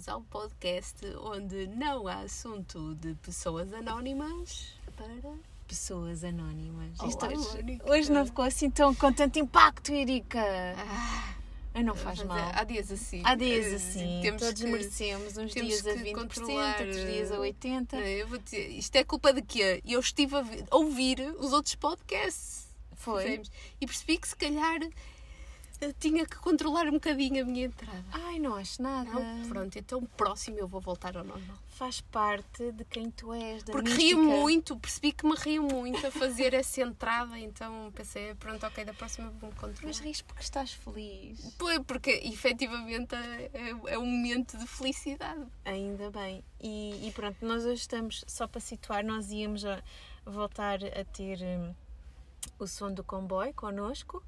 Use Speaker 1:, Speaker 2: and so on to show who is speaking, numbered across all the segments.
Speaker 1: bem-vindos ao podcast onde não há assunto de pessoas anónimas para
Speaker 2: pessoas anónimas. Isto hoje,
Speaker 1: Mónica.
Speaker 2: hoje não ficou assim tão com tanto impacto, Erika.
Speaker 1: Ah,
Speaker 2: não faz
Speaker 1: mas
Speaker 2: mal.
Speaker 1: Há dias assim.
Speaker 2: Há dias
Speaker 1: Eh,
Speaker 2: assim,
Speaker 1: Temos
Speaker 2: todos
Speaker 1: que,
Speaker 2: merecemos uns dias a
Speaker 1: que
Speaker 2: 20%,
Speaker 1: controlar,
Speaker 2: outros dias a
Speaker 1: eh,
Speaker 2: 80%.
Speaker 1: Eh, Eu vou dizer, isto é culpa de quê? Eu estive a vi- a ouvir os outros podcasts.
Speaker 2: Foi?
Speaker 1: E percebi que se calhar eu tinha que controlar um bocadinho a minha entrada.
Speaker 2: Ai, não acho nada.
Speaker 1: Não, pronto, então próximo eu vou voltar ao normal.
Speaker 2: Faz parte de quem tu és, da
Speaker 1: Porque
Speaker 2: mística.
Speaker 1: rio muito, percebi que me rio muito a fazer essa entrada, então pensei, pronto, ok, da próxima vou-me controlar.
Speaker 2: Mas rires porque estás feliz.
Speaker 1: Pois, porque efetivamente é, é um momento de felicidade.
Speaker 2: Ainda bem. E, e pronto, nós hoje estamos, só para situar, nós íamos a voltar a ter hum, o som do comboio connosco,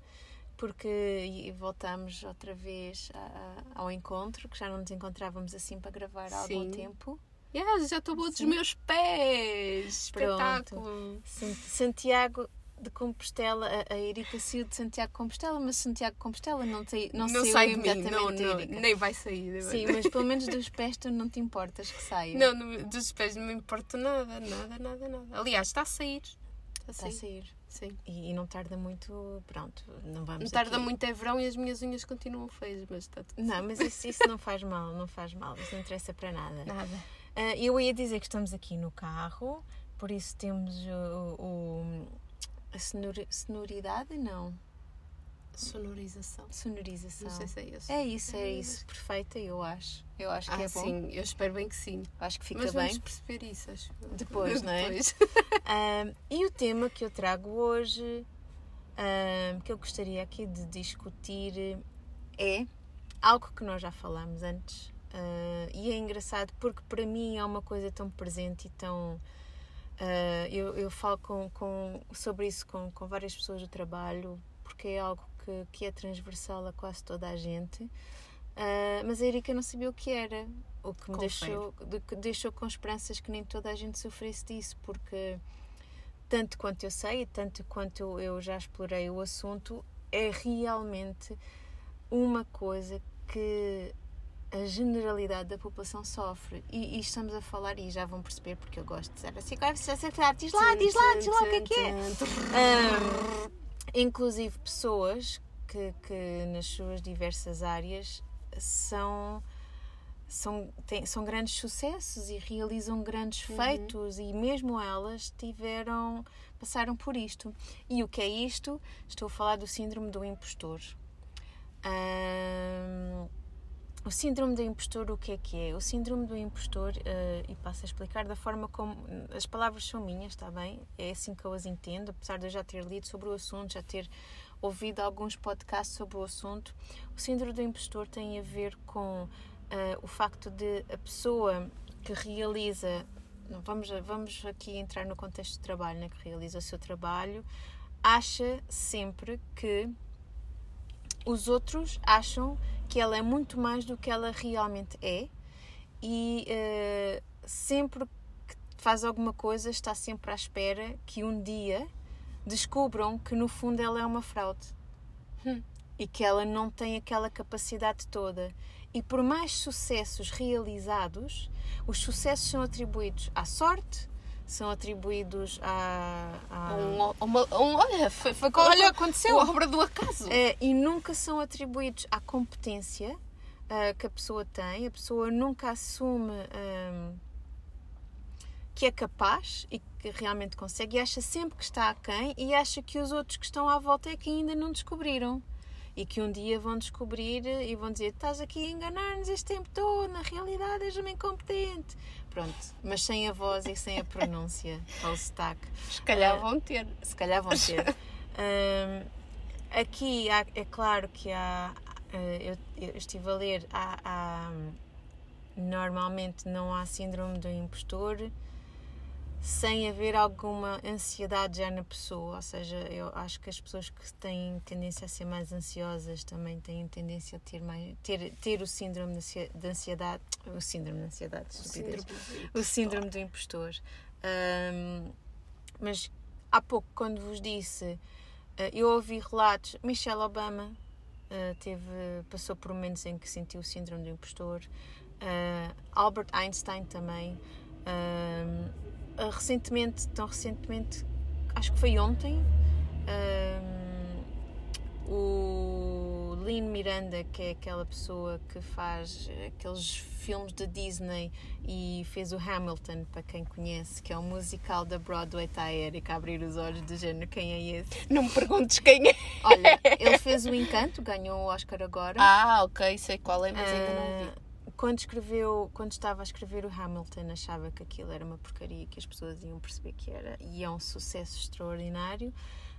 Speaker 2: porque voltamos outra vez a- ao encontro, que já não nos encontrávamos assim para gravar há algum tempo.
Speaker 1: Yes, já estou boa dos meus pés! Espetáculo!
Speaker 2: San- Santiago de Compostela, a, a Erika saiu de Santiago de Compostela, mas Santiago de Compostela não, te, não,
Speaker 1: Não,
Speaker 2: saiu
Speaker 1: sai mim,
Speaker 2: imediatamente
Speaker 1: não, não, nem vai sair.
Speaker 2: Sim, mas pelo menos dos pés tu não te importas que saia.
Speaker 1: Não, dos pés não me importa nada, nada, nada, nada. Aliás, está a sair. Está a
Speaker 2: Está a
Speaker 1: sair. Sim.
Speaker 2: E, e não tarda muito, pronto, não vamos
Speaker 1: Não tarda
Speaker 2: aqui-
Speaker 1: muito, é verão e as minhas unhas continuam feias, mas está tudo
Speaker 2: Não, mas isso, isso não faz mal, não faz mal, isso não interessa para nada.
Speaker 1: Nada.
Speaker 2: Ah, eu ia dizer que estamos aqui no carro, por isso temos o, o- a sonori- sonoridade, não,
Speaker 1: Sonorização.
Speaker 2: sonorização.
Speaker 1: Não sei se é isso.
Speaker 2: É isso, é isso, perfeita, eu acho. Eu acho que
Speaker 1: ah,
Speaker 2: é bom,
Speaker 1: sim, eu espero bem que sim.
Speaker 2: acho que fica
Speaker 1: Mas
Speaker 2: bem.
Speaker 1: vamos perceber isso, acho. eu.
Speaker 2: Depois, não é?
Speaker 1: Depois.
Speaker 2: Ah, e o tema que eu trago hoje, ah, que eu gostaria aqui de discutir, é algo que nós já falamos antes. ah, e é engraçado porque para mim é uma coisa tão presente e tão. ah, eu, eu falo com, com, sobre isso com, com várias pessoas do trabalho, porque é algo que, que é transversal a quase toda a gente. Ah, mas a Erika não sabia o que era, o que me deixou, de- que deixou com esperanças que nem toda a gente sofresse disso, porque tanto quanto eu sei, e tanto quanto eu já explorei o assunto, é realmente uma coisa que a generalidade da população sofre. E, e estamos a falar, e já vão perceber, porque eu gosto de dizer assim, agora se acertar, diz lá, diz lá, diz lá o que é que é. Inclusive pessoas que, que nas suas diversas áreas são são, têm, são grandes sucessos e realizam grandes
Speaker 1: Uhum.
Speaker 2: feitos e mesmo elas tiveram passaram por isto. E o que é isto? Estou a falar do síndrome do impostor. Ahm, o síndrome do impostor o que é que é? O síndrome do impostor eh, e passo a explicar da forma como as palavras são minhas está bem? É assim que eu as entendo apesar de eu já ter lido sobre o assunto já ter ouvido alguns podcasts sobre o assunto. O síndrome do impostor tem a ver com eh, o facto de a pessoa que realiza vamos, vamos aqui entrar no contexto de trabalho, né, que realiza o seu trabalho, acha sempre que os outros acham que ela é muito mais do que ela realmente é e eh, sempre que faz alguma coisa está sempre à espera que um dia descubram que no fundo ela é uma fraude
Speaker 1: Hum.
Speaker 2: e que ela não tem aquela capacidade toda. E por mais sucessos realizados, os sucessos são atribuídos à sorte, são atribuídos à. à-
Speaker 1: Um, uma, um, olha, foi, foi
Speaker 2: Olha, aconteceu!
Speaker 1: uma obra do acaso.
Speaker 2: Eh, e nunca são atribuídos à competência eh, que a pessoa tem. A pessoa nunca assume ehm, que é capaz e que realmente consegue e acha sempre que está aquém e acha que os outros que estão à volta é que ainda não descobriram. E que um dia vão descobrir e vão dizer: estás aqui a enganar-nos este tempo todo, na realidade és uma incompetente. Pronto, mas sem a voz e sem a pronúncia ou o sotaque
Speaker 1: Se calhar vão ter.
Speaker 2: se calhar vão ter. Hum, aqui há- é claro que há. eh, Eu, eu estive a ler, há, há- normalmente não há síndrome do impostor sem haver alguma ansiedade já na pessoa. Ou seja, eu acho que as pessoas que têm tendência a ser mais ansiosas também têm tendência a ter, mais, ter, ter o síndrome de ansiedade. O síndrome de ansiedade, estupidez o síndrome do impostor. Ahm, mas há pouco, quando vos disse, ah, eu ouvi relatos, Michelle Obama ah, teve, passou por momentos em que sentiu o síndrome do impostor. Uh, Albert Einstein também. Uh, uh, recentemente, tão recentemente, acho que foi ontem, o Lin Miranda, que é aquela pessoa que faz aqueles filmes da Disney e fez o Hamilton, para quem conhece, que é um musical da Broadway, está a Erika a abrir os olhos de género, quem é esse?
Speaker 1: Não me perguntes quem é.
Speaker 2: Olha, ele fez o Encanto, ganhou o Oscar agora.
Speaker 1: Ah, ok, sei qual é, mas ainda não vi
Speaker 2: quando escreveu, quando estava a escrever o Hamilton, achava que aquilo era uma porcaria, que as pessoas iam perceber que era, e é um sucesso extraordinário.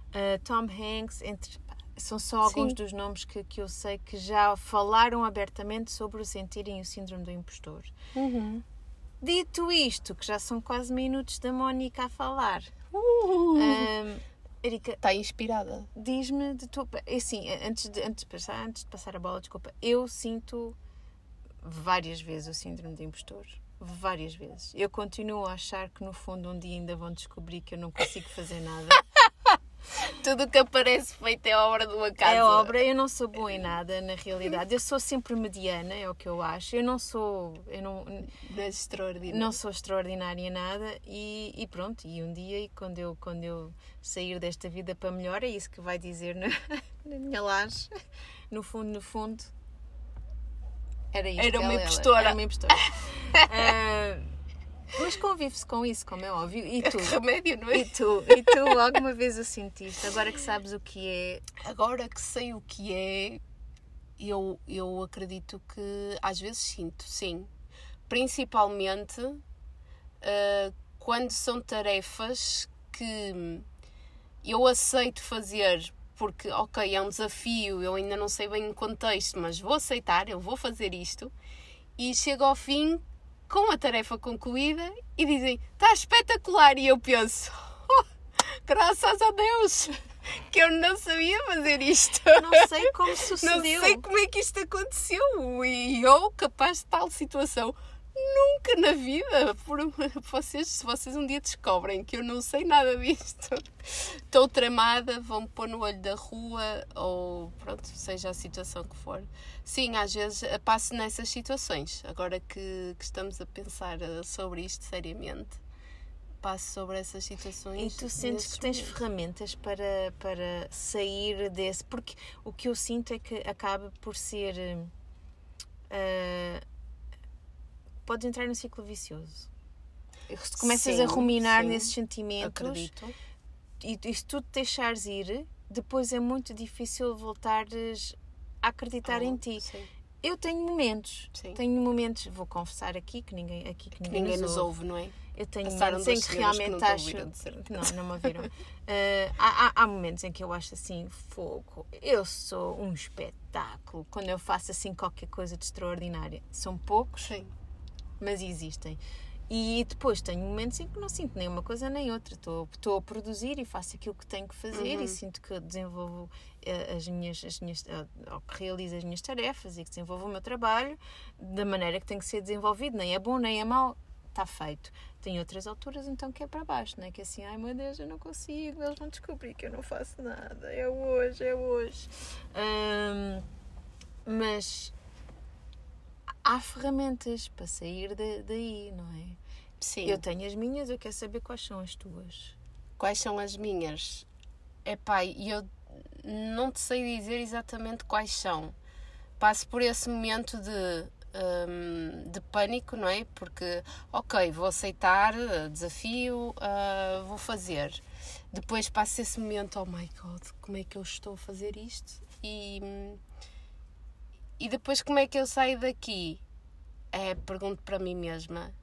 Speaker 2: Uh, Tom Hanks, entre, são só alguns Sim. dos nomes que, que eu sei que já falaram abertamente sobre o sentirem o síndrome do impostor.
Speaker 1: Uhum.
Speaker 2: Dito isto, que já são quase minutos da Mónica a falar.
Speaker 1: Uhum.
Speaker 2: Um, Erika,
Speaker 1: está inspirada.
Speaker 2: Diz-me de tu, é assim, antes de, antes de passar, antes de passar a bola, desculpa, eu sinto várias vezes o síndrome do impostor. Várias vezes. Eu continuo a achar que no fundo um dia ainda vão descobrir que eu não consigo fazer nada.
Speaker 1: Tudo o que aparece feito é obra de uma casa.
Speaker 2: É obra, eu não sou boa em nada, na realidade. Eu sou sempre mediana, é o que eu acho. Eu não sou. Eu não,
Speaker 1: não, extraordinária.
Speaker 2: não sou extraordinária em nada e, e, pronto. E um dia, quando eu, quando eu sair desta vida para melhor, é isso que vai dizer na, na minha laje. No fundo, no fundo, era isso.
Speaker 1: Era uma impostora.
Speaker 2: Era uma impostora. uh, mas convive-se com isso, como é óbvio. E tu?
Speaker 1: Remédio, não é?
Speaker 2: E tu? E tu alguma vez o sentiste? Agora que sabes o que é.
Speaker 1: Agora que sei o que é, eu, eu acredito que às vezes sinto, sim. Principalmente uh, quando são tarefas que eu aceito fazer porque, ok, é um desafio, eu ainda não sei bem o contexto, mas vou aceitar, eu vou fazer isto. E chego ao fim com a tarefa concluída e dizem: está espetacular. E eu penso: oh, graças a Deus que eu não sabia fazer isto.
Speaker 2: Não sei como sucedeu.
Speaker 1: Não sei como é que isto aconteceu. E eu, capaz de tal situação, Nunca na vida! Por, vocês, se vocês um dia descobrem que eu não sei nada disto, estou tramada, vão-me pôr no olho da rua ou pronto, seja a situação que for. Sim, às vezes passo nessas situações. Agora que, que estamos a pensar eh, sobre isto seriamente, passo sobre essas situações.
Speaker 2: E tu sentes que tens momentos. ferramentas para, para sair desse? Porque o que eu sinto é que acaba por ser. Uh, podes entrar num ciclo vicioso. Se começas sim, a ruminar sim, nesses sentimentos
Speaker 1: acredito.
Speaker 2: e, e se tu te deixares ir, depois é muito difícil voltares a acreditar oh, em ti. Sim. Eu tenho momentos, tenho momentos, vou confessar aqui que ninguém, aqui que ninguém,
Speaker 1: ninguém
Speaker 2: nos,
Speaker 1: ouve, não é?
Speaker 2: Eu tenho momentos em que realmente que acho. Não, não me ouviram. uh, há, há, há, momentos em que eu acho assim, fogo, eu sou um espetáculo. Quando eu faço assim qualquer coisa de extraordinária. São poucos,
Speaker 1: Sim
Speaker 2: mas existem. E depois tenho momentos em que não sinto nem uma coisa nem outra. Estou, estou a produzir e faço aquilo que tenho que fazer uhum. e sinto que desenvolvo uh, as minhas, as minhas uh, que realizo as minhas tarefas e que desenvolvo o meu trabalho da maneira que tem que ser desenvolvido. Nem é bom, nem é mau, está feito. Tem outras alturas então que é para baixo, não é? Que é assim, ai meu Deus, eu não consigo, eles vão descobrir que eu não faço nada, é hoje, é hoje. Mas há ferramentas para sair de, daí, não é?
Speaker 1: Sim.
Speaker 2: Eu tenho as minhas, eu quero saber quais são as tuas.
Speaker 1: Quais são as minhas? É pai, eu não te sei dizer exatamente quais são. Passo por esse momento de, um, de pânico, não é? Porque, ok, vou aceitar, desafio, uh, vou fazer. Depois passo esse momento, oh my god, como é que eu estou a fazer isto? E hum, e depois como é que eu saio daqui? É, pergunto para mim mesma: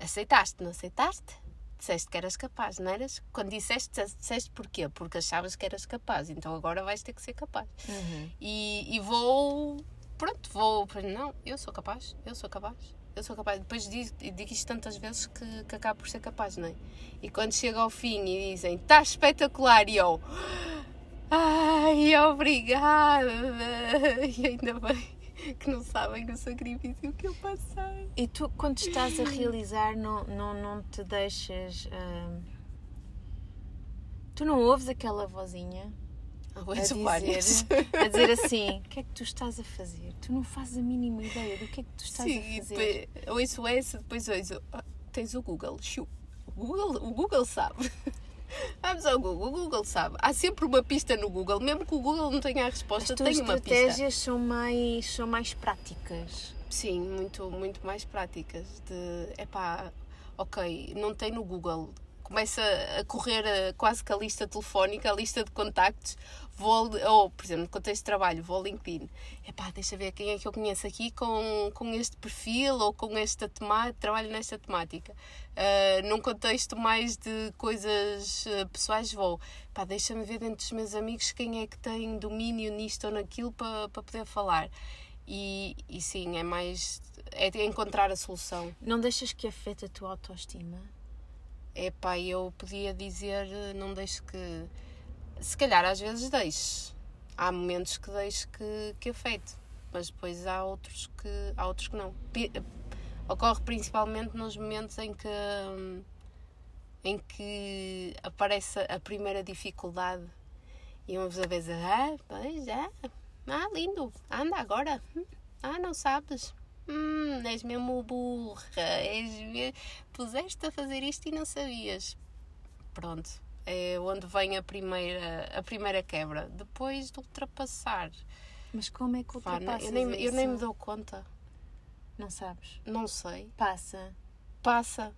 Speaker 1: aceitaste, não aceitaste? Disseste que eras capaz, não eras? Quando disseste, disseste porquê? Porque achavas que eras capaz, então agora vais ter que ser capaz.
Speaker 2: Uhum.
Speaker 1: E, e vou, pronto, vou, não, eu sou capaz, eu sou capaz, eu sou capaz. Depois digo, digo isto tantas vezes que, que acabo por ser capaz, não é? E quando chega ao fim e dizem, está espetacular, e eu, ai, obrigada, e ainda bem que não sabem o sacrifício que eu passei.
Speaker 2: E tu, quando estás a realizar, não, não, não te deixas. Uh... Tu não ouves aquela vozinha?
Speaker 1: Ouço
Speaker 2: a dizer, a dizer assim: o que é que tu estás a fazer? Tu não fazes a mínima ideia do que é que tu estás
Speaker 1: Sim,
Speaker 2: a fazer.
Speaker 1: depois ouço essa, depois ouço. "Ah, tens o Google. O Google, o Google sabe. Vamos ao Google, o Google sabe. Há sempre uma pista no Google, mesmo que o Google não tenha a
Speaker 2: As
Speaker 1: resposta,
Speaker 2: tuas
Speaker 1: tem uma pista.
Speaker 2: estratégias são mais, são mais práticas.
Speaker 1: Sim, muito, muito mais práticas. De, epá, ok, não tem no Google. Começa a correr eh, quase que a lista telefónica, a lista de contactos. Vou, ou, por exemplo, no contexto de trabalho, vou ao LinkedIn. Epá, deixa ver quem é que eu conheço aqui com, com este perfil ou com esta temática, trabalho nesta temática. Ah, num contexto mais de coisas eh, pessoais, vou. Pá, deixa-me ver dentro dos meus amigos quem é que tem domínio nisto ou naquilo para para poder falar. E, e sim, é mais. É encontrar a solução.
Speaker 2: Não deixas que afete a tua autoestima?
Speaker 1: É pá, eu podia dizer, não deixo que. Se calhar às vezes deixo. Há momentos que deixo que, que afete, mas depois há outros que, há outros que não. Pi- Ocorre principalmente nos momentos em que. hum, em que aparece a primeira dificuldade e uma vez, ah, pois já, ah, lindo, anda agora, Hum, ah, não sabes, hum, és mesmo burra, és me... puseste a fazer isto e não sabias. Pronto, é onde vem a primeira, a primeira quebra. Depois de ultrapassar,
Speaker 2: Mas como é que ultrapassas
Speaker 1: eu, nem, eu nem me
Speaker 2: isso?
Speaker 1: dou conta,
Speaker 2: Não sabes?
Speaker 1: não sei.
Speaker 2: Passa.
Speaker 1: Passa.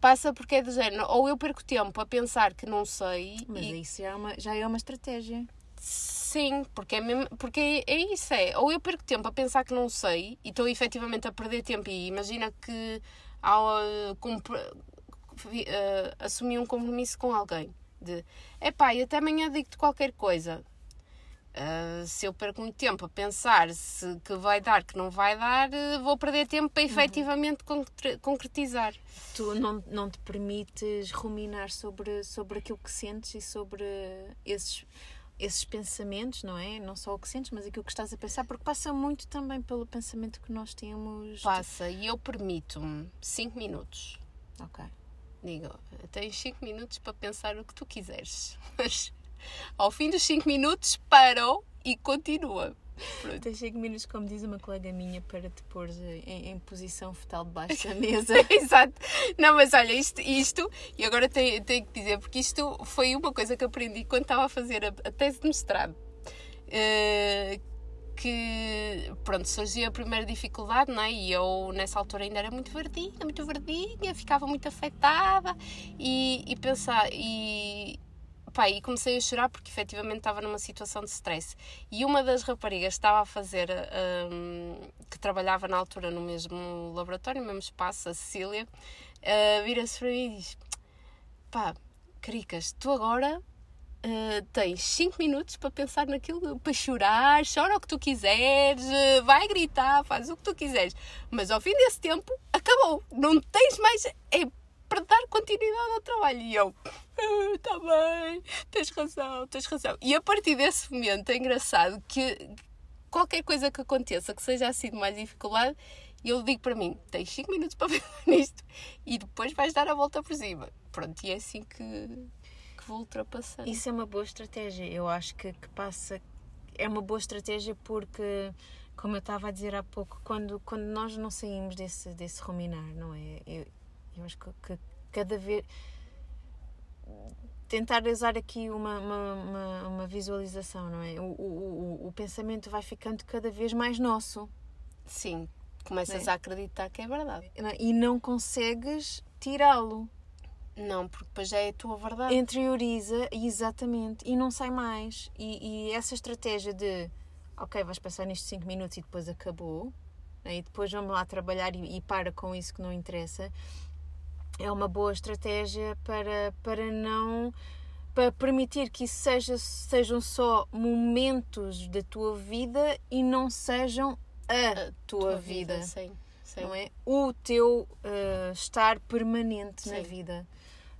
Speaker 1: Passa porque é do género, ou eu perco tempo a pensar que não sei
Speaker 2: Mas
Speaker 1: e
Speaker 2: isso já é uma, já é uma estratégia.
Speaker 1: Sim, porque é, mesmo, porque é, é isso, é. Ou eu perco tempo a pensar que não sei e estou efetivamente a perder tempo. E imagina que ao uh, uh, assumir um compromisso com alguém de epá, e até amanhã digo-te qualquer coisa. Uh, se eu perco muito tempo a pensar se que vai dar, que não vai dar, uh, vou perder tempo para efetivamente concre- concretizar.
Speaker 2: Tu não, não te permites ruminar sobre, sobre aquilo que sentes e sobre esses, esses pensamentos, não é? Não só o que sentes, mas aquilo que estás a pensar, porque passa muito também pelo pensamento que nós temos.
Speaker 1: Passa e eu permito-me 5 minutos.
Speaker 2: Ok.
Speaker 1: Digo, tens 5 minutos para pensar o que tu quiseres. Mas ao fim dos 5 minutos parou e continua. Pronto.
Speaker 2: Tens 5 minutos, como diz uma colega minha, para te pôr em, em posição fetal debaixo da mesa.
Speaker 1: Exato. Não, mas olha, isto, isto e agora tenho, tenho que dizer, porque isto foi uma coisa que aprendi quando estava a fazer a, a tese de mestrado. Eh, que, pronto, surgiu a primeira dificuldade, não é? E eu, nessa altura, ainda era muito verdinha, muito verdinha, ficava muito afetada e, e pensar, e, pá, e comecei a chorar porque efetivamente estava numa situação de stress. E uma das raparigas estava a fazer, hum, que trabalhava na altura no mesmo laboratório, no mesmo espaço, a Cecília, uh, vira-se para mim e diz: pá, Caricas, tu agora Uh, tens 5 minutos para pensar naquilo, para chorar, chora o que tu quiseres, uh, vai gritar, faz o que tu quiseres. Mas ao fim desse tempo, acabou. Não tens mais. É para dar continuidade ao trabalho. E eu, está bem, tens razão, tens razão. E a partir desse momento é engraçado que qualquer coisa que aconteça que seja assim de mais dificuldade, eu digo para mim: tens 5 minutos para pensar nisto e depois vais dar a volta por cima. Pronto, e é assim que vou ultrapassando.
Speaker 2: Isso é uma boa estratégia. Eu acho que, que passa. É uma boa estratégia porque, como eu estava a dizer há pouco, quando, quando nós não saímos desse, desse ruminar, não é? Eu, eu acho que, que cada vez. Tentar usar aqui uma, uma, uma, uma visualização, não é? O, o, o, o pensamento vai ficando cada vez mais nosso
Speaker 1: Sim, começas
Speaker 2: é?
Speaker 1: a acreditar que é verdade.
Speaker 2: e não consegues tirá-lo.
Speaker 1: Não, porque depois já é a tua verdade.
Speaker 2: interioriza exatamente e não sai mais. E, e essa estratégia de ok, vais passar nestes 5 minutos e depois acabou, né? e depois vamos lá trabalhar e, e para com isso que não interessa, é uma boa estratégia para, para não para permitir que isso seja, sejam só momentos da tua vida e não sejam a, tua, vida,
Speaker 1: Sim, sim.
Speaker 2: não é? O teu uh, estar permanente na
Speaker 1: Sim.
Speaker 2: vida.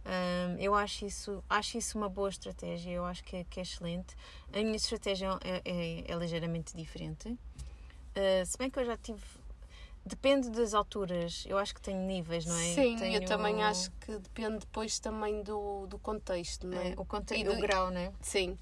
Speaker 2: Um, eu acho isso, acho isso uma boa estratégia, eu acho que é, que é excelente. A minha estratégia é, é, é ligeiramente diferente. Uh, se bem que eu já tive. Depende das alturas, eu acho que tenho níveis, não é?
Speaker 1: Sim,
Speaker 2: Tenho,
Speaker 1: eu também acho que depende depois também do, do contexto, não é?
Speaker 2: é, o, conte...
Speaker 1: E do-
Speaker 2: o grau, não é?
Speaker 1: Sim.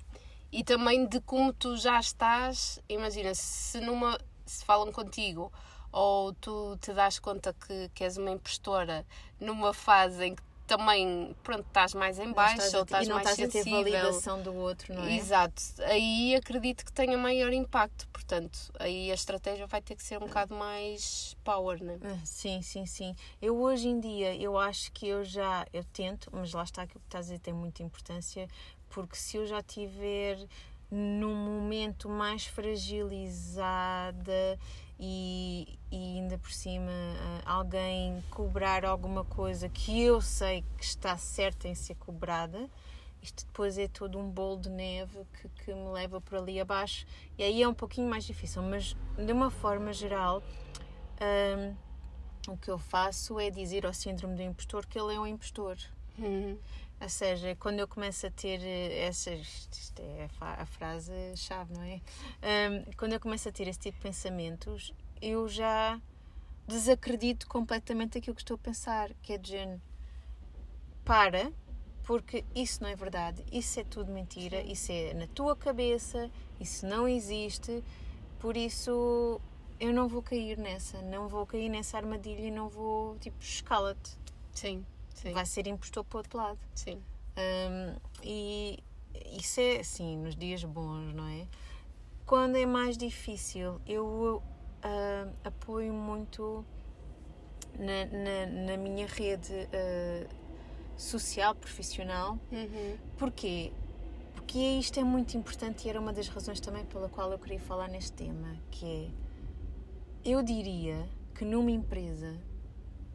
Speaker 1: e também de como tu já estás. Imagina, se numa se falam contigo ou tu te das conta que, que és uma impostora numa fase em que também, pronto, estás mais em baixo
Speaker 2: estás
Speaker 1: ou estás
Speaker 2: não
Speaker 1: mais
Speaker 2: estás a ter
Speaker 1: sensível.
Speaker 2: validação do outro, não é?
Speaker 1: Exato. Aí acredito que tenha maior impacto. Portanto, aí a estratégia vai ter que ser um bocado mais power, né?
Speaker 2: Ah, Sim, sim, sim. Eu hoje em dia, eu acho que eu já, eu tento, mas lá está aquilo que estás a dizer tem muita importância, porque se eu já tiver num momento mais fragilizada e, e ainda por cima ah, alguém cobrar alguma coisa que eu sei que está certa em ser cobrada, isto depois é todo um bolo de neve que, que me leva por ali abaixo e aí é um pouquinho mais difícil, mas de uma forma geral hum, o que eu faço é dizer ao síndrome do impostor que ele é um impostor.
Speaker 1: Uhum.
Speaker 2: Ou seja, quando eu começo a ter eh, essas. Isto é a, frase-chave, não é? Hum, quando eu começo a ter esse tipo de pensamentos, eu já desacredito completamente aquilo que estou a pensar, que é de género. Para, porque isso não é verdade, isso é tudo mentira, isso é na tua cabeça, isso não existe, por isso eu não vou cair nessa, não vou cair nessa armadilha e não vou, tipo, escala-te.
Speaker 1: Sim, sim,
Speaker 2: Vai ser impostor para o outro lado.
Speaker 1: sim.
Speaker 2: Hum, e isso é assim, nos dias bons, não é? Quando é mais difícil, eu ah, apoio muito na, na, na minha rede ah, social, profissional.
Speaker 1: Uhum.
Speaker 2: Porquê? Porque isto é muito importante e era uma das razões também pela qual eu queria falar neste tema, que é, eu diria que numa empresa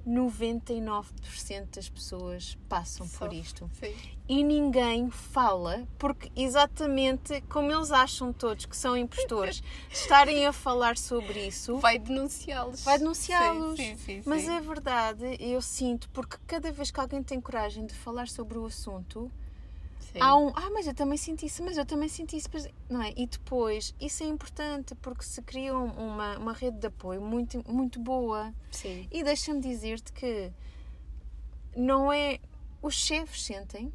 Speaker 2: 99% das pessoas passam por isto
Speaker 1: Sim.
Speaker 2: e ninguém fala porque exatamente como eles acham todos que são impostores estarem a falar sobre isso
Speaker 1: Vai denunciá-los.
Speaker 2: vai denunciá-los mas é verdade eu sinto porque cada vez que alguém tem coragem de falar sobre o assunto
Speaker 1: Sim.
Speaker 2: há um ah mas eu também senti isso mas eu também senti isso não é e depois isso é importante porque se cria um- uma, uma rede de apoio muito muito boa
Speaker 1: Sim.
Speaker 2: e deixa-me dizer-te que não é os chefes sentem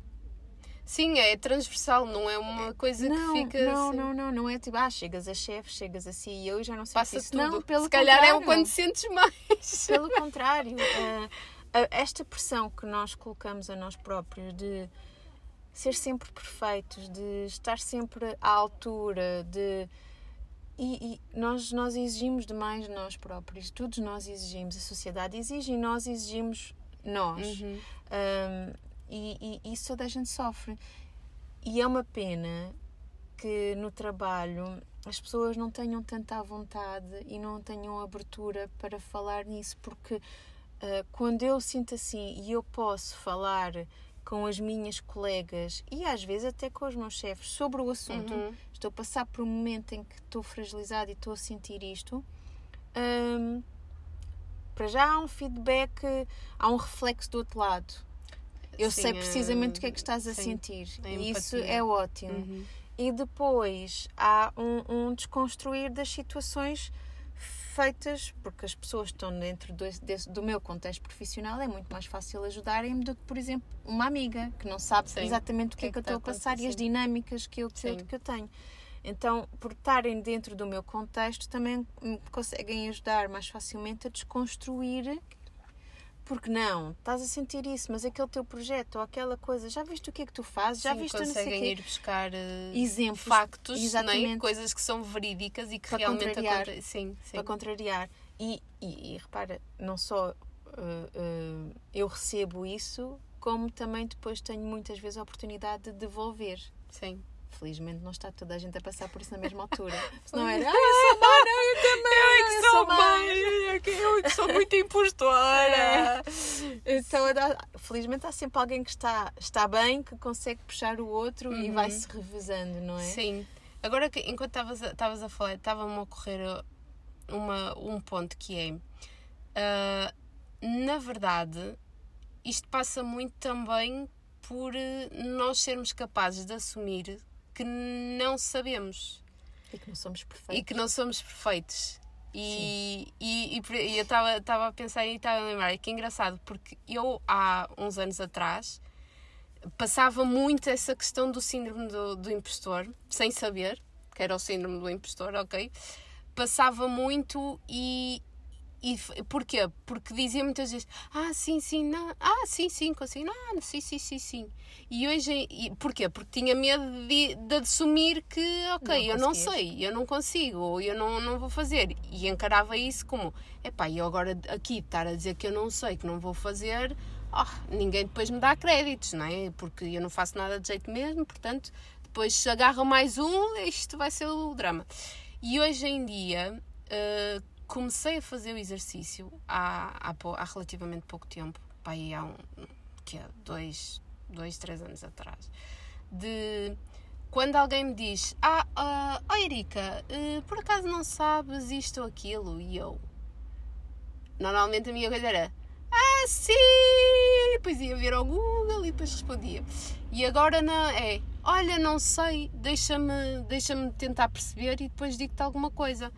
Speaker 1: Sim, é transversal, não é uma coisa
Speaker 2: não,
Speaker 1: que fica.
Speaker 2: não,
Speaker 1: assim.
Speaker 2: não, não, não é tipo, ah, chegas a chefe, chegas a CEO e já não sei
Speaker 1: Passa
Speaker 2: isso.
Speaker 1: tudo.
Speaker 2: Não, pelo
Speaker 1: Se calhar é o
Speaker 2: contrário.
Speaker 1: quando sentes mais.
Speaker 2: Pelo contrário, ah, esta pressão que nós colocamos a nós próprios de ser sempre perfeitos, de estar sempre à altura, de. E, e nós, nós exigimos demais de nós próprios, todos nós exigimos, a sociedade exige e nós exigimos nós.
Speaker 1: Uhum.
Speaker 2: Um, e, e isso toda a gente sofre. E é uma pena que no trabalho as pessoas não tenham tanta vontade e não tenham abertura para falar nisso, porque uh, quando eu sinto assim e eu posso falar com as minhas colegas e às vezes até com os meus chefes sobre o assunto,
Speaker 1: Uhum.
Speaker 2: estou a passar por um momento em que estou fragilizada e estou a sentir isto. um, para já há um feedback, há um reflexo do outro lado. Eu
Speaker 1: Sim,
Speaker 2: sei
Speaker 1: é-
Speaker 2: precisamente o que é que estás a
Speaker 1: sim,
Speaker 2: sentir
Speaker 1: a
Speaker 2: e isso é ótimo.
Speaker 1: Uhum.
Speaker 2: E depois há um, um desconstruir das situações feitas, porque as pessoas que estão dentro do, desse- do meu contexto profissional é muito mais fácil ajudarem-me do que, por exemplo, uma amiga que não sabe
Speaker 1: Sim.
Speaker 2: exatamente o que é que eu
Speaker 1: está
Speaker 2: estou a passar e as dinâmicas que eu, que eu, que eu tenho. Então, por estarem dentro do meu contexto, também me conseguem ajudar mais facilmente a desconstruir. Porque não, estás a sentir isso, mas aquele teu projeto ou aquela coisa, já viste o que é que tu fazes? Já
Speaker 1: Sim,
Speaker 2: viste não
Speaker 1: conseguem
Speaker 2: quê?
Speaker 1: ir buscar eh,
Speaker 2: Exemplos,
Speaker 1: factos, não é?
Speaker 2: exatamente.
Speaker 1: coisas que são verídicas e que
Speaker 2: Para
Speaker 1: realmente
Speaker 2: contrariar.
Speaker 1: acontecem. Sim, sim.
Speaker 2: para contrariar. E, e, e repara, não só uh, uh, eu recebo isso, como também depois tenho muitas vezes a oportunidade de devolver.
Speaker 1: sim.
Speaker 2: Felizmente não está toda a gente a passar por isso na mesma altura. Senão era, ah, eu sou má, não, eu também,
Speaker 1: Eu é que
Speaker 2: eu
Speaker 1: sou
Speaker 2: sou
Speaker 1: mãe, eu é que- eu é que sou muito impostora.
Speaker 2: Então, dá- felizmente há sempre alguém que está, está bem, que consegue puxar o outro e
Speaker 1: Uhum.
Speaker 2: vai-se revezando, não é?
Speaker 1: Sim. Agora, que, enquanto estavas a, a falar, estava-me a ocorrer uma, um ponto que é... ah, na verdade, isto passa muito também por eh, nós sermos capazes de assumir que não sabemos
Speaker 2: E que não somos perfeitos.
Speaker 1: e que não somos perfeitos. E, e, e, e eu estava a pensar e estava a lembrar, e que é engraçado, porque eu há uns anos atrás passava muito essa questão do síndrome do, do impostor, sem saber que era o síndrome do impostor, ok? Passava muito e, e porquê? Porque dizia muitas vezes, ah, sim, sim, não, ah, sim, sim, consigo, não, sim, sim, sim, sim. E hoje, e, porquê? Porque tinha medo de, de assumir que, ok, não eu não sei, eu não consigo, ou eu não, não vou fazer. E encarava isso como, epá, e agora aqui estar a dizer que eu não sei, que não vou fazer, oh, ninguém depois me dá créditos, não é? Porque eu não faço nada de jeito mesmo, portanto, depois se agarra mais um, isto vai ser o drama. E hoje em dia, uh, comecei a fazer o exercício há, há, há relativamente pouco tempo, pá, há um, que é, dois, dois, três anos atrás, de quando alguém me diz, ah, uh, oh Erika, uh, por acaso não sabes isto ou aquilo? E eu, normalmente a minha coisa era, ah, sim! Depois ia ver ao Google e depois respondia. E agora não, é, olha, não sei, deixa-me deixa tentar perceber e depois digo-te alguma coisa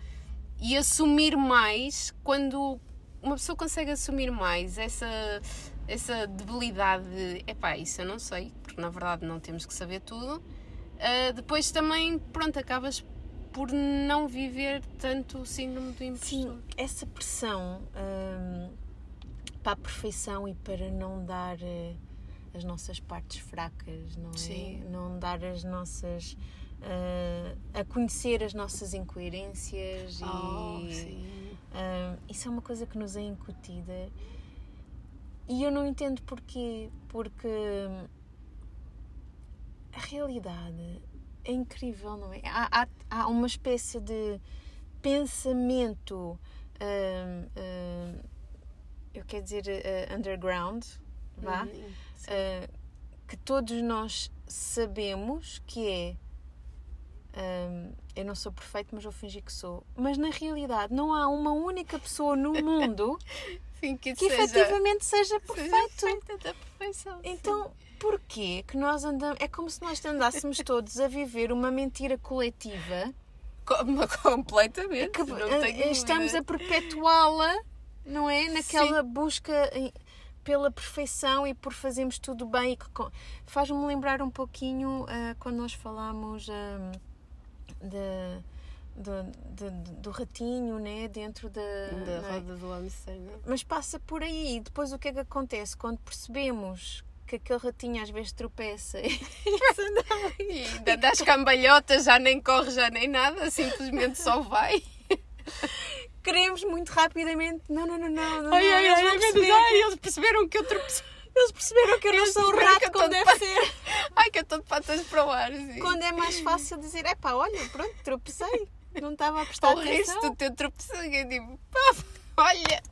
Speaker 1: e assumir mais quando uma pessoa consegue assumir mais essa essa debilidade de epá, isso eu não sei, porque na verdade não temos que saber tudo. Uh, depois também, pronto, acabas por não viver tanto o síndrome do impostor. Sim,
Speaker 2: essa pressão um, para a perfeição e para não dar uh, as nossas partes fracas, não é? Não dar as nossas uh, a conhecer as nossas incoerências oh, e uh, isso é uma coisa que nos é incutida. E eu não entendo porquê porque a realidade é incrível não é? Há, há, há uma espécie de pensamento uh, eu quero dizer underground vá? Uhum, que todos nós sabemos que é um, eu não sou perfeito, mas vou fingir que sou. Mas na realidade não há uma única pessoa no mundo sim, que, que seja, efetivamente seja perfeito. Seja da perfeição. Então, sim. porquê que nós andamos. É como se nós andássemos todos a viver uma mentira coletiva.
Speaker 1: Como, completamente. Que,
Speaker 2: eh, estamos a perpetuá-la, não é? Naquela sim. busca pela perfeição e por fazermos tudo bem. Faz-me lembrar um pouquinho uh, quando nós falamos. Uh, de, do, de, do ratinho né, dentro da,
Speaker 1: da é? roda do hamster. Né?
Speaker 2: Mas passa por aí. Depois o que é que acontece? Quando percebemos que aquele ratinho às vezes tropeça
Speaker 1: e ainda das cambalhotas, já nem corre, já nem nada, simplesmente só vai.
Speaker 2: Queremos muito rapidamente. Não, não, não, não. não
Speaker 1: ai, ai, ai, perceber... ai, eles perceberam que eu tropecei.
Speaker 2: Eles perceberam que eu não sou o rato como deve de... ser.
Speaker 1: Ai, que eu estou de patas para o ar. Sim.
Speaker 2: Quando é mais fácil dizer, é pá, olha, pronto, tropecei. Não estava a prestar Ou atenção.
Speaker 1: O do teu tropecei. Eu digo, pá, olha.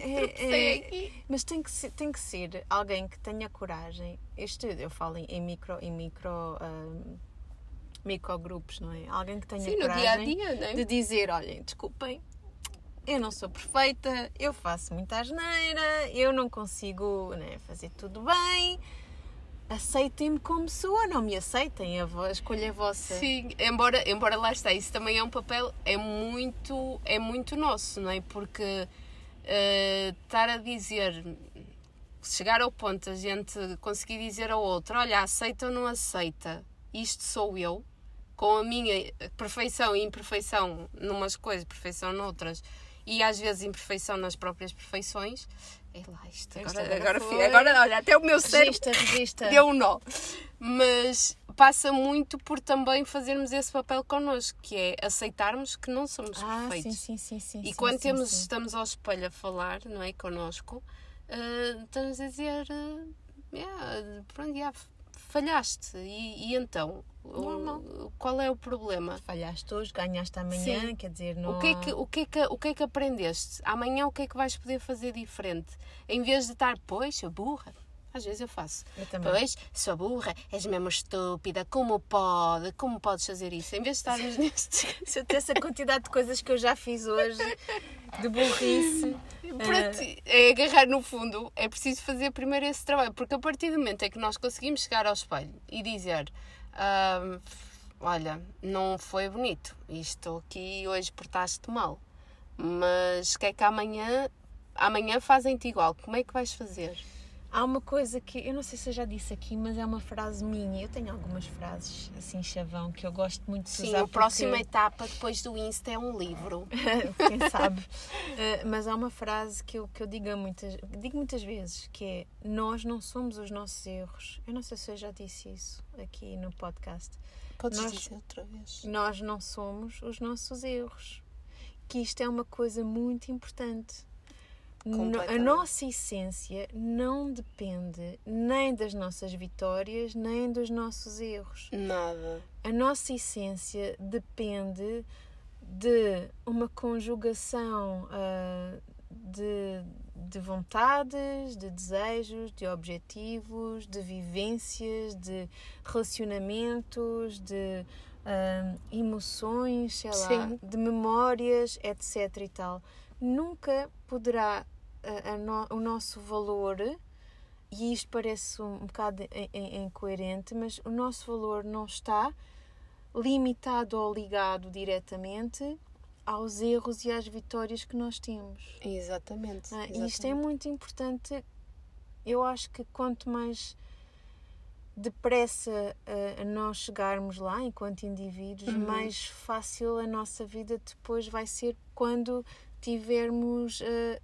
Speaker 1: É,
Speaker 2: é, mas tem que, ser, tem que ser alguém que tenha coragem. Este eu falo em, micro, em micro, um, microgrupos, não é? Alguém que tenha Sim, coragem dia -dia, né? de dizer: olhem, desculpem, eu não sou perfeita, eu faço muita asneira, eu não consigo né, fazer tudo bem. Aceitem-me como sou, não me aceitem, a, a escolha é vossa.
Speaker 1: Sim, embora, embora lá está, isso também é um papel, é muito, é muito nosso, não é? Porque uh, estar a dizer, chegar ao ponto a gente conseguir dizer ao outro, olha, aceita ou não aceita, isto sou eu, com a minha perfeição e imperfeição numas coisas, perfeição noutras, e às vezes imperfeição nas próprias perfeições. É lá isto. Agora, agora, agora, agora, olha, até o meu cérebro regista. deu um nó. Mas passa muito por também fazermos esse papel connosco, que é aceitarmos que não somos ah, perfeitos.
Speaker 2: Sim, sim, sim,
Speaker 1: e
Speaker 2: sim,
Speaker 1: quando
Speaker 2: sim,
Speaker 1: temos, estamos ao espelho a falar, não é? Connosco, uh, estamos a dizer. Uh, yeah, pronto, yeah, falhaste. E, e então? O, qual é o problema?
Speaker 2: Falhaste hoje, ganhaste amanhã, Sim. quer dizer, não.
Speaker 1: O que, é que, o, que é que, o que é que aprendeste? Amanhã o que é que vais poder fazer diferente? Em vez de estar, pois, sou burra. Às vezes eu faço.
Speaker 2: Eu também.
Speaker 1: Pois, sou burra, és mesmo estúpida, como pode? Como podes fazer isso? Em vez de estarmos neste.
Speaker 2: Se eu tivesse a quantidade de coisas que eu já fiz hoje, de burrice.
Speaker 1: Para ti, é agarrar no fundo, é preciso fazer primeiro esse trabalho, porque a partir do momento em que nós conseguimos chegar ao espelho e dizer olha, não foi bonito, estou aqui hoje portaste mal, mas que é que amanhã, amanhã fazem-te igual, como é que vais fazer?
Speaker 2: Há uma coisa que eu não sei se eu já disse aqui, mas é uma frase minha. Eu tenho algumas frases assim, chavão, que eu gosto muito de
Speaker 1: Sim,
Speaker 2: usar.
Speaker 1: a próxima etapa depois do Insta é um livro.
Speaker 2: Quem sabe? Uh, mas há uma frase que eu, que eu digo, muitas, digo muitas vezes, que é nós não somos os nossos erros. Eu não sei se eu já disse isso aqui no podcast.
Speaker 1: Podes
Speaker 2: Nós-
Speaker 1: dizer outra vez.
Speaker 2: Nós não somos os nossos erros. Que isto é uma coisa muito importante. A nossa essência não depende nem das nossas vitórias, nem dos nossos erros.
Speaker 1: Nada.
Speaker 2: A nossa essência depende de uma conjugação ah, de, de vontades, de desejos, de objetivos, de vivências, de relacionamentos, de ah, emoções, sei lá,
Speaker 1: Sim.
Speaker 2: de memórias, etc. e tal. Nunca poderá ah, a no- o nosso valor e isto parece um bocado in- in- incoerente, mas o nosso valor não está limitado ou ligado diretamente aos erros e às vitórias que nós temos.
Speaker 1: Exatamente.
Speaker 2: Ah, e isto é
Speaker 1: exatamente.
Speaker 2: muito importante. Eu acho que quanto mais depressa ah, nós chegarmos lá enquanto indivíduos,
Speaker 1: Uhum.
Speaker 2: mais fácil a nossa vida depois vai ser quando tivermos ah,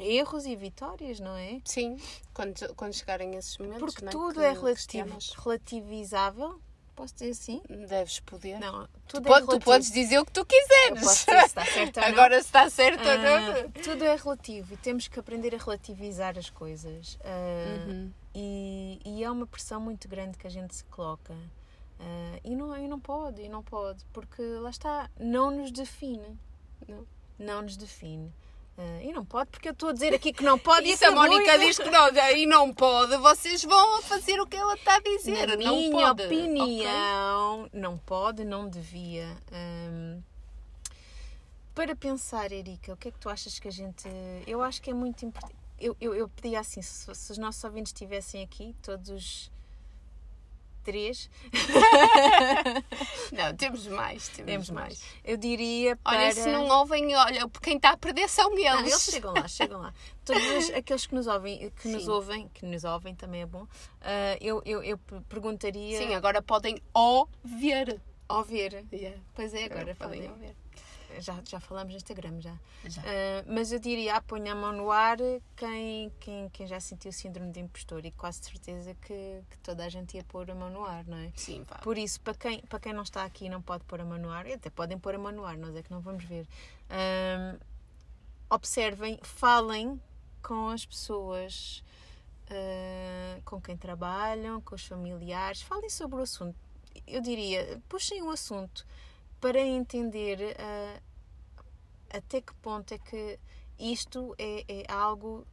Speaker 2: erros e vitórias, não é?
Speaker 1: Sim, quando, quando chegarem esses momentos.
Speaker 2: Porque
Speaker 1: não
Speaker 2: tudo é
Speaker 1: que
Speaker 2: relativo, relativizável. Posso dizer assim?
Speaker 1: Deves poder.
Speaker 2: Não,
Speaker 1: Tu,
Speaker 2: tudo é
Speaker 1: pode- tu podes dizer o que tu quiseres.
Speaker 2: posso dizer se está certo ou não.
Speaker 1: Agora se está certo ou
Speaker 2: Ah,
Speaker 1: não.
Speaker 2: tudo é relativo e temos que aprender a relativizar as coisas. Ah,
Speaker 1: Uhum.
Speaker 2: e, e é uma pressão muito grande que a gente se coloca. Ah, e, não, e não pode, e não pode, porque lá está, não nos define.
Speaker 1: Não.
Speaker 2: Não nos define. Ah, e não pode, porque eu estou a dizer aqui que não pode
Speaker 1: E
Speaker 2: isso
Speaker 1: se a
Speaker 2: é
Speaker 1: Mónica diz que não, e não pode, vocês vão fazer o que ela está a dizer.
Speaker 2: Na
Speaker 1: não
Speaker 2: minha
Speaker 1: pode.
Speaker 2: opinião, não pode, não devia. Hum, para pensar, Erika, o que é que tu achas que a gente. Eu acho que é muito importante. Eu, eu, eu pedia assim, se, se os nossos ouvintes estivessem aqui, todos os três,
Speaker 1: Não, temos mais. Temos,
Speaker 2: temos
Speaker 1: mais.
Speaker 2: mais. Eu diria para.
Speaker 1: Olha, se não ouvem, olha, quem está a perder são eles.
Speaker 2: Não, eles chegam lá, chegam lá. Todos aqueles que nos ouvem, que nos
Speaker 1: Sim.
Speaker 2: ouvem, que nos ouvem também é bom. ah, eu, eu, eu perguntaria
Speaker 1: Sim, agora podem ouvir.
Speaker 2: ouvir.
Speaker 1: Yeah.
Speaker 2: Pois é, agora
Speaker 1: podem
Speaker 2: falei.
Speaker 1: ouvir.
Speaker 2: Já, já falamos no Instagram, já.
Speaker 1: Já.
Speaker 2: Ah, mas eu diria, ah, ponha a mão no ar quem, quem, quem já sentiu o síndrome de impostor e quase certeza que, que toda a gente ia pôr a mão no ar, não é?
Speaker 1: Sim, vá.
Speaker 2: Por isso, para quem, para quem não está aqui e não pode pôr a mão no ar, e até podem pôr a mão no ar, nós é que não vamos ver. Ahm, observem, falem com as pessoas ah, com quem trabalham, com os familiares, falem sobre o assunto. Eu diria, puxem o assunto para entender até que ponto é que isto é, é algo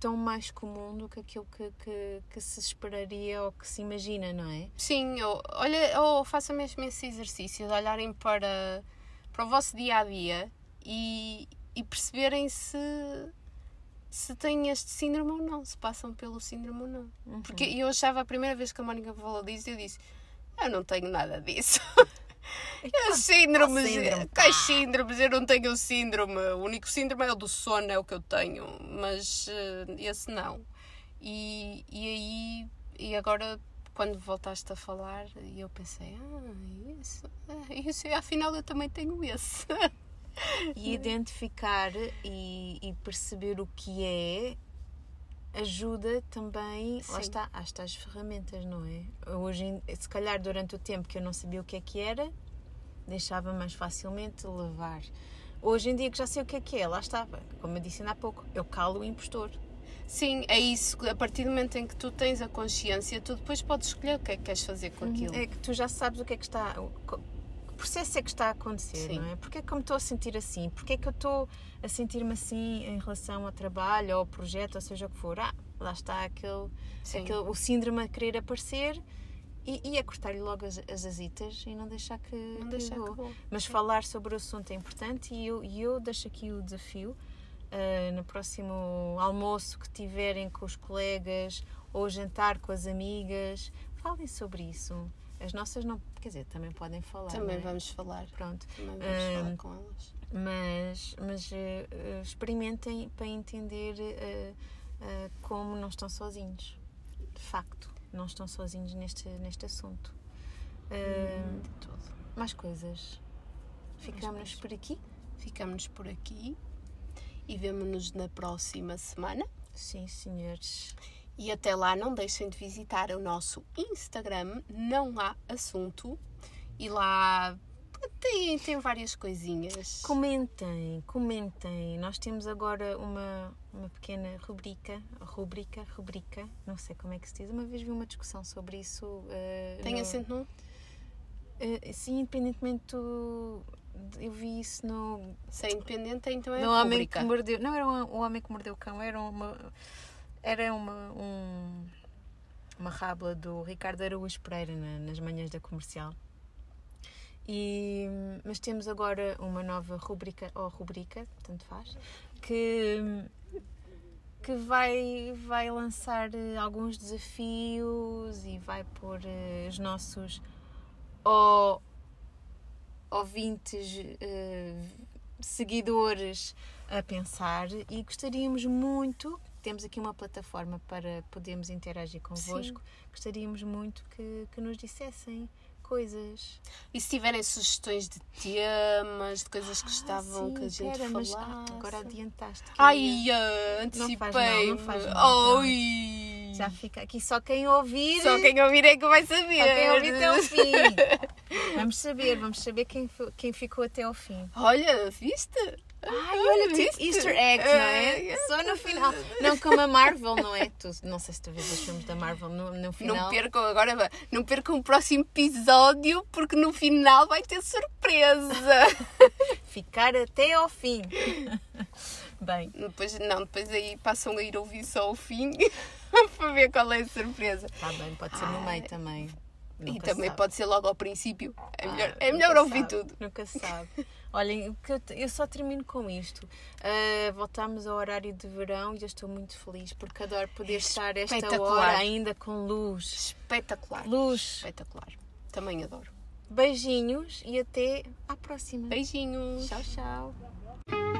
Speaker 2: tão mais comum do que aquilo que, que, que se esperaria ou que se imagina, não é?
Speaker 1: Sim, eu, olha, ou façam mesmo esse exercício de olharem para, para o vosso dia a dia e, e perceberem se, se têm este síndrome ou não, se passam pelo síndrome ou não.
Speaker 2: Uhum.
Speaker 1: Porque eu achava a primeira vez que a Mónica falou disso, eu disse: Eu não tenho nada disso. Eu síndromes,
Speaker 2: síndrome,
Speaker 1: quais
Speaker 2: pá.
Speaker 1: síndromes? Eu não tenho síndrome. O único síndrome é o do sono, é o que eu tenho, mas eh, esse não. E, e aí, e agora, quando voltaste a falar, eu pensei: Ah, isso, ah, isso, afinal eu também tenho esse.
Speaker 2: E identificar e, e perceber o que é ajuda também, lá
Speaker 1: Sim.
Speaker 2: está, às tais ferramentas, não é? Hoje, se calhar durante o tempo que eu não sabia o que é que era, deixava mais facilmente levar. Hoje em dia que já sei o que é que é, lá está, como eu disse ainda há pouco, eu calo o impostor.
Speaker 1: Sim, é isso. A partir do momento em que tu tens a consciência, tu depois podes escolher o que é que queres fazer com aquilo.
Speaker 2: É que tu já sabes o que é que está. Processo é que está a acontecer,
Speaker 1: Sim.
Speaker 2: não é? Porque é que eu me estou a sentir assim? Porque é que eu estou a sentir-me assim em relação ao trabalho, ao projeto, ou seja o que for? Ah, lá está aquele,
Speaker 1: Sim.
Speaker 2: aquele o síndrome a querer aparecer e, e a cortar-lhe logo as, as azitas e não deixar que.
Speaker 1: Não
Speaker 2: que
Speaker 1: deixar que.
Speaker 2: Mas falar sobre o assunto é importante e eu, e eu deixo aqui o desafio. ah, no próximo almoço que tiverem com os colegas ou jantar com as amigas, falem sobre isso. As nossas não, quer dizer, também podem falar.
Speaker 1: Também
Speaker 2: é?
Speaker 1: vamos falar.
Speaker 2: Pronto,
Speaker 1: Também vamos
Speaker 2: Hum,
Speaker 1: falar com elas.
Speaker 2: mas, mas eh, experimentem para entender eh, uh, como não estão sozinhos. De facto, não estão sozinhos neste, neste assunto. Uh,
Speaker 1: de todo.
Speaker 2: Mais coisas. Ficamos por aqui?
Speaker 1: Ficamos por aqui e vemo-nos na próxima semana.
Speaker 2: Sim, senhores.
Speaker 1: E até lá, não deixem de visitar o nosso Instagram, não há assunto. E lá tem, tem várias coisinhas.
Speaker 2: Comentem, comentem. Nós temos agora uma, uma pequena rubrica, rubrica, rubrica, não sei como é que se diz. Uma vez vi uma discussão sobre isso. Uh,
Speaker 1: tem no... acento no?
Speaker 2: Uh, sim, independentemente do, eu vi isso no.
Speaker 1: Se é independente, então é
Speaker 2: no homem que mordeu. Não era o homem que mordeu o cão, era uma. Era uma. Um, uma rábula do Ricardo Araújo Pereira na, nas manhãs da comercial. E, mas temos agora uma nova rubrica, ou rubrica, tanto faz, que, que vai, vai lançar alguns desafios e vai pôr eh, os nossos ou ouvintes, uh, seguidores a pensar e gostaríamos muito, temos aqui uma plataforma para podermos interagir convosco, Sim. gostaríamos muito que, que nos dissessem coisas.
Speaker 1: E se tiverem sugestões de temas, de coisas que ah, gostavam sim, que a gente pera, falasse. Mas
Speaker 2: agora adiantaste.
Speaker 1: Ai, antecipei. Não faz mal, não faz mal. Oi.
Speaker 2: Já fica aqui só quem ouvir.
Speaker 1: Só quem ouvir é que vai saber. Só
Speaker 2: quem ouvir até o fim. vamos saber, vamos saber quem, quem ficou até ao fim.
Speaker 1: Olha, viste?
Speaker 2: Ai, olha, tipo easter eggs, não é? é? Só no final. Não como a Marvel, não é? Tu, não sei se tu vês os filmes da Marvel no, no final.
Speaker 1: Não percam agora, não percam o próximo episódio, porque no final vai ter surpresa.
Speaker 2: Ficar até ao fim. Bem.
Speaker 1: Depois, não, depois aí passam a ir ouvir só o fim para ver qual é a surpresa.
Speaker 2: Está bem, pode ser no meio também.
Speaker 1: Nunca e também sabe. pode ser logo ao princípio. É melhor, ah, é melhor ouvir
Speaker 2: sabe.
Speaker 1: tudo.
Speaker 2: Nunca se sabe. Olhem, eu só termino com isto. Uh, voltamos ao horário de verão e eu estou muito feliz porque adoro poder estar esta hora ainda com luz.
Speaker 1: Espetacular.
Speaker 2: Luz.
Speaker 1: Espetacular. Também adoro.
Speaker 2: Beijinhos e até à próxima.
Speaker 1: Beijinhos.
Speaker 2: Tchau, tchau.